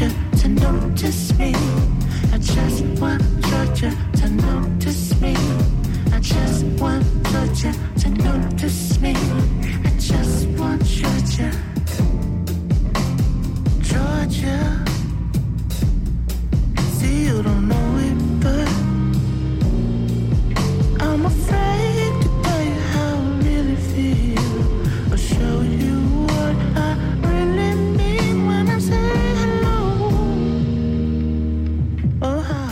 you to notice me. I just want you to notice me. I just want you to notice me. I just want Georgia. Georgia.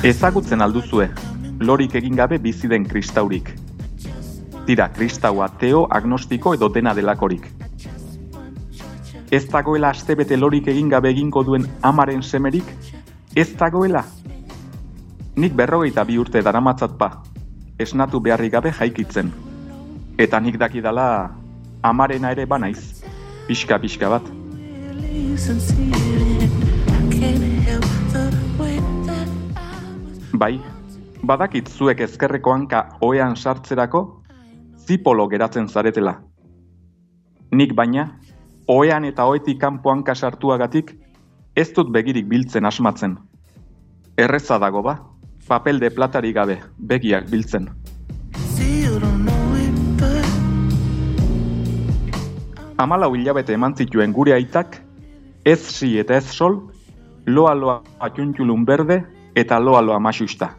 Ezagutzen alduzue, lorik egin gabe bizi den kristaurik. Tira, kristau ateo, agnostiko edo dena delakorik. Ez dagoela astebete lorik egin gabe egingo duen amaren semerik? Ez dagoela? Nik berrogeita bi urte daramatzat pa, esnatu beharrik gabe jaikitzen. Eta nik dakidala amarena ere banaiz, pixka-pixka bat. Bai, badakit zuek ezkerreko hanka oean sartzerako, zipolo geratzen zaretela. Nik baina, oean eta oetik kanpo hanka sartuagatik, ez dut begirik biltzen asmatzen. Erreza dago ba, papel de platari gabe, begiak biltzen. Amalau hilabete eman zituen gure aitak, ez si eta ez sol, loa loa atxuntxulun berde eta loa loa masusta.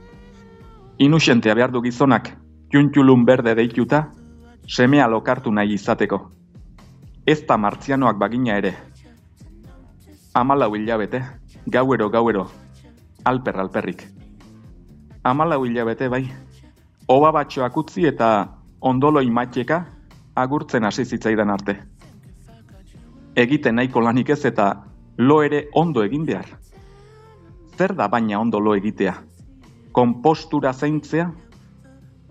Inusentea behar du gizonak, txuntxulun berde deituta, semea lokartu nahi izateko. Ez da martzianoak bagina ere. Amalau hilabete, gauero gauero, alper alperrik. Amalau hilabete bai, oba batxoak utzi eta ondolo imatxeka agurtzen hasi zitzaidan arte. Egiten nahiko lanik ez eta lo ere ondo egin behar. Zer da baina ondo lo egitea? Kompostura zaintzea?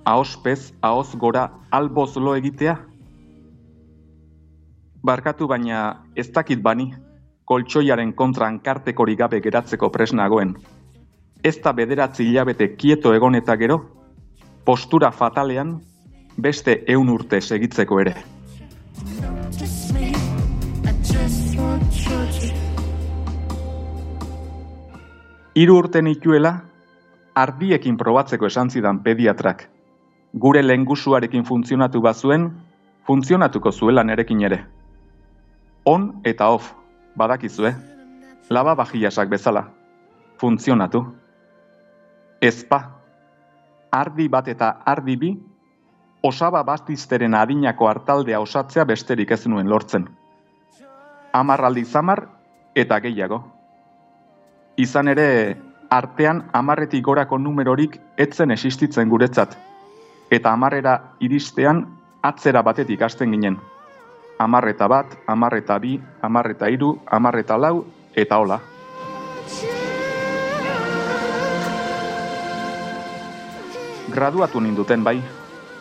Ahospez, ahoz gora, alboz lo egitea? Barkatu baina ez dakit bani, koltsoiaren kontran kartekori gabe geratzeko presnagoen. Ez da bederatzi hilabete kieto egon eta gero, postura fatalean beste eun urte segitzeko ere. Hiru urte nituela, ardiekin probatzeko esan zidan pediatrak. Gure lengusuarekin funtzionatu bazuen, funtzionatuko zuela nerekin ere. On eta off, badakizue, laba bajiasak bezala. Funtzionatu. Ezpa, ardi bat eta ardi bi, osaba bastizteren adinako hartaldea osatzea besterik ez nuen lortzen. Amarraldi zamar eta gehiago. Izan ere, artean amarretik gorako numerorik etzen existitzen guretzat. Eta amarrera iristean atzera batetik hasten ginen. Amarreta bat, amarreta bi, amarreta hiru, amarreta lau, eta hola. Graduatu ninduten bai.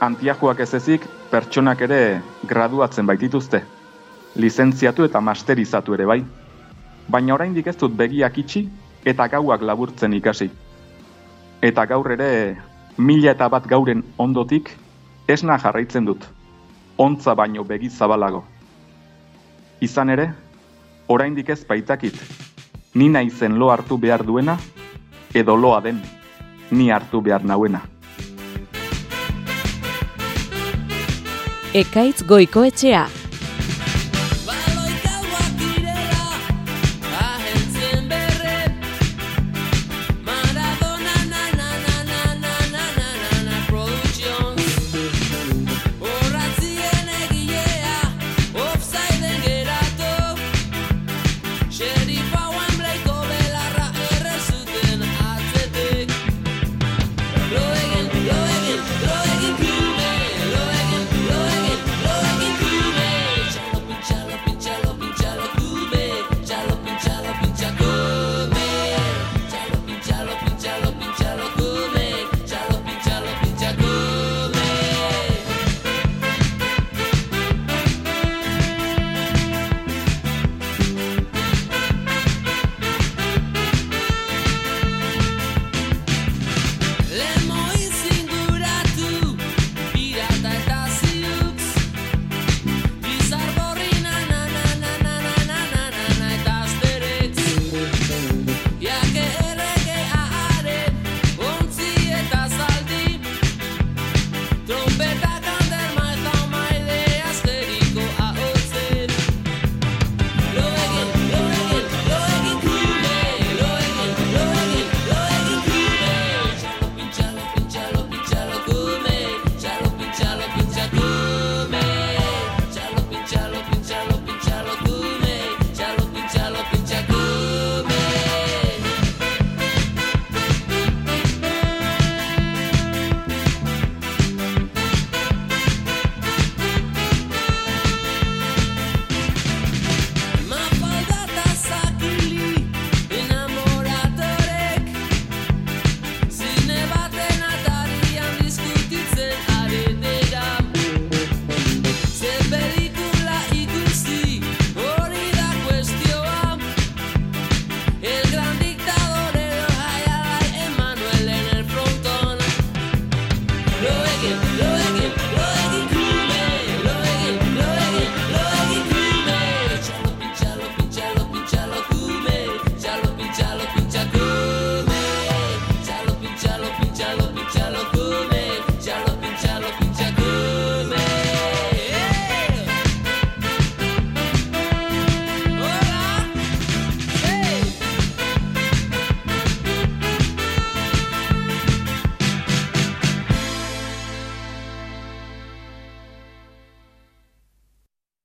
Antiajoak ez ezik, pertsonak ere graduatzen baitituzte. Lizentziatu eta masterizatu ere bai. Baina oraindik ez dut begiak itxi eta gauak laburtzen ikasi. Eta gaur ere mila eta bat gauren ondotik esna jarraitzen dut. Ontza baino begi zabalago. Izan ere, oraindik ez baitakit. Ni naizen lo hartu behar duena edo loa den ni hartu behar nauena. Ekaitz goikoetxea,